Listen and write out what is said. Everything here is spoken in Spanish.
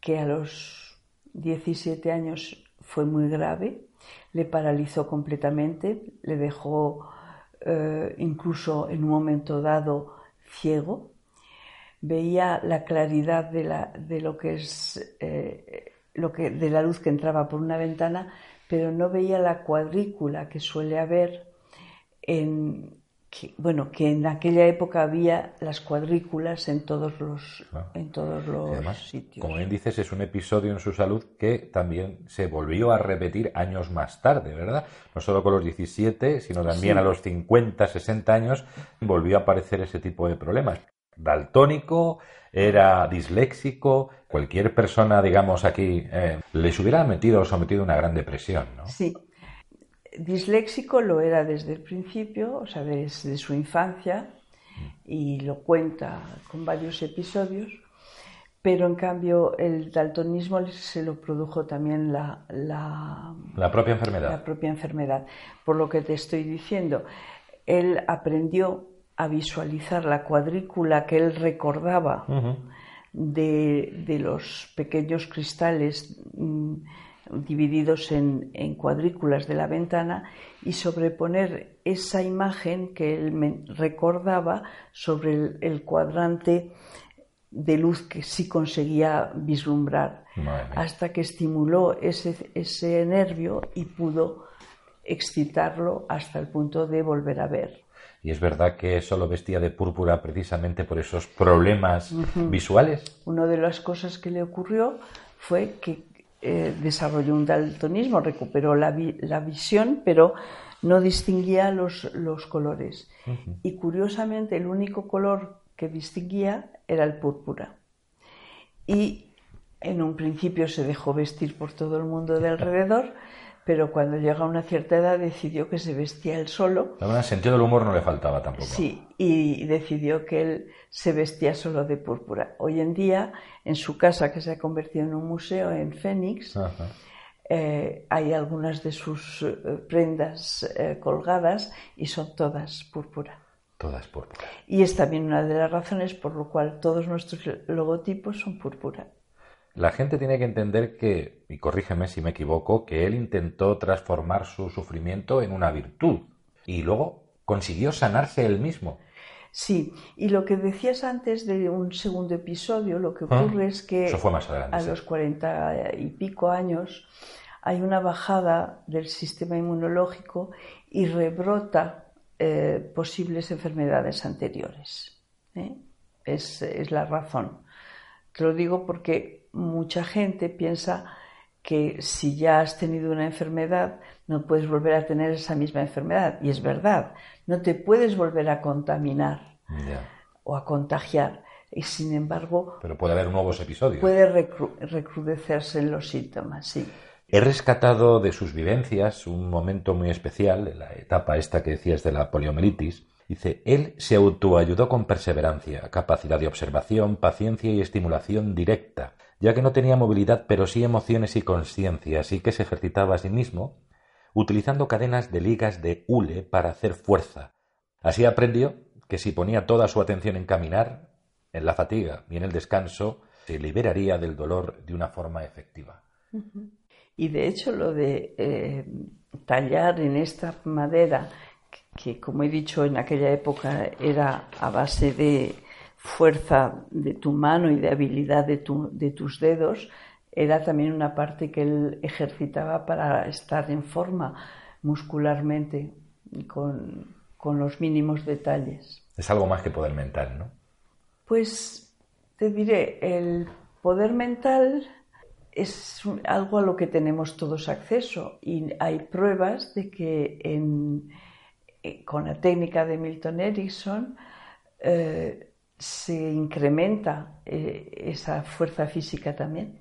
que a los 17 años fue muy grave, le paralizó completamente, le dejó eh, incluso en un momento dado ciego, veía la claridad de, la, de lo que es eh, lo que, de la luz que entraba por una ventana, pero no veía la cuadrícula que suele haber en, que, bueno, que en aquella época había las cuadrículas en todos los, en todos los sitios. Como bien dices, es un episodio en su salud que también se volvió a repetir años más tarde, ¿verdad? No solo con los 17, sino también a los 50, 60 años volvió a aparecer ese tipo de problemas. Daltónico, era disléxico, cualquier persona, digamos, aquí, eh, les hubiera metido o sometido a una gran depresión, ¿no? Sí, Disléxico lo era desde el principio, o sea, desde su infancia, y lo cuenta con varios episodios, pero en cambio el daltonismo se lo produjo también la, la, propia enfermedad. La propia enfermedad. Por lo que te estoy diciendo, él aprendió a visualizar la cuadrícula que él recordaba de, de, los pequeños cristales mm, divididos en, cuadrículas de la ventana y sobreponer esa imagen que él me recordaba sobre el, cuadrante de luz que sí conseguía vislumbrar, hasta que estimuló ese, ese nervio y pudo excitarlo hasta el punto de volver a ver. Y es verdad que solo vestía de púrpura precisamente por esos problemas visuales. Una de las cosas que le ocurrió fue que eh, desarrolló un daltonismo, recuperó la, visión, pero no distinguía los, colores. Y curiosamente el único color que distinguía era el púrpura. Y en un principio se dejó vestir por todo el mundo de alrededor, pero cuando llega a una cierta edad decidió que se vestía él solo. En sentido del humor no le faltaba tampoco. Sí, y decidió que él se vestía solo de púrpura. Hoy en día, en su casa, que se ha convertido en un museo en Fénix, eh, hay algunas de sus eh, prendas eh, colgadas y son todas púrpura. Todas púrpura. Y es también una de las razones por lo cual todos nuestros logotipos son púrpura. La gente tiene que entender que, y corrígeme si me equivoco, que él intentó transformar su sufrimiento en una virtud y luego consiguió sanarse él mismo. Sí, y lo que decías antes de un segundo episodio, lo que ah, ocurre es que a los cuarenta y pico años hay una bajada del sistema inmunológico y rebrota eh, posibles enfermedades anteriores. ¿eh? Es, es, la razón. Te lo digo porque mucha gente piensa que si ya has tenido una enfermedad, no puedes volver a tener esa misma enfermedad. Y es verdad, no te puedes volver a contaminar o a contagiar. Y sin embargo... Pero puede haber nuevos episodios. Puede recrudecerse en los síntomas, sí. He rescatado de sus vivencias un momento muy especial, la etapa esta que decías de la poliomielitis. Dice, él se autoayudó con perseverancia, capacidad de observación, paciencia y estimulación directa, ya que no tenía movilidad pero sí emociones y conciencia, así que se ejercitaba a sí mismo utilizando cadenas de ligas de hule para hacer fuerza. Así aprendió que si ponía toda su atención en caminar, en la fatiga y en el descanso, se liberaría del dolor de una forma efectiva. Y de hecho lo de eh, tallar en esta madera, que como he dicho en aquella época era a base de fuerza de tu mano y de habilidad de, de tus dedos, era también una parte que él ejercitaba para estar en forma muscularmente con, con los mínimos detalles. Es algo más que poder mental, ¿no? Pues te diré, el poder mental es algo a lo que tenemos todos acceso y hay pruebas de que en, con la técnica de Milton Erickson eh, se incrementa eh, esa fuerza física también.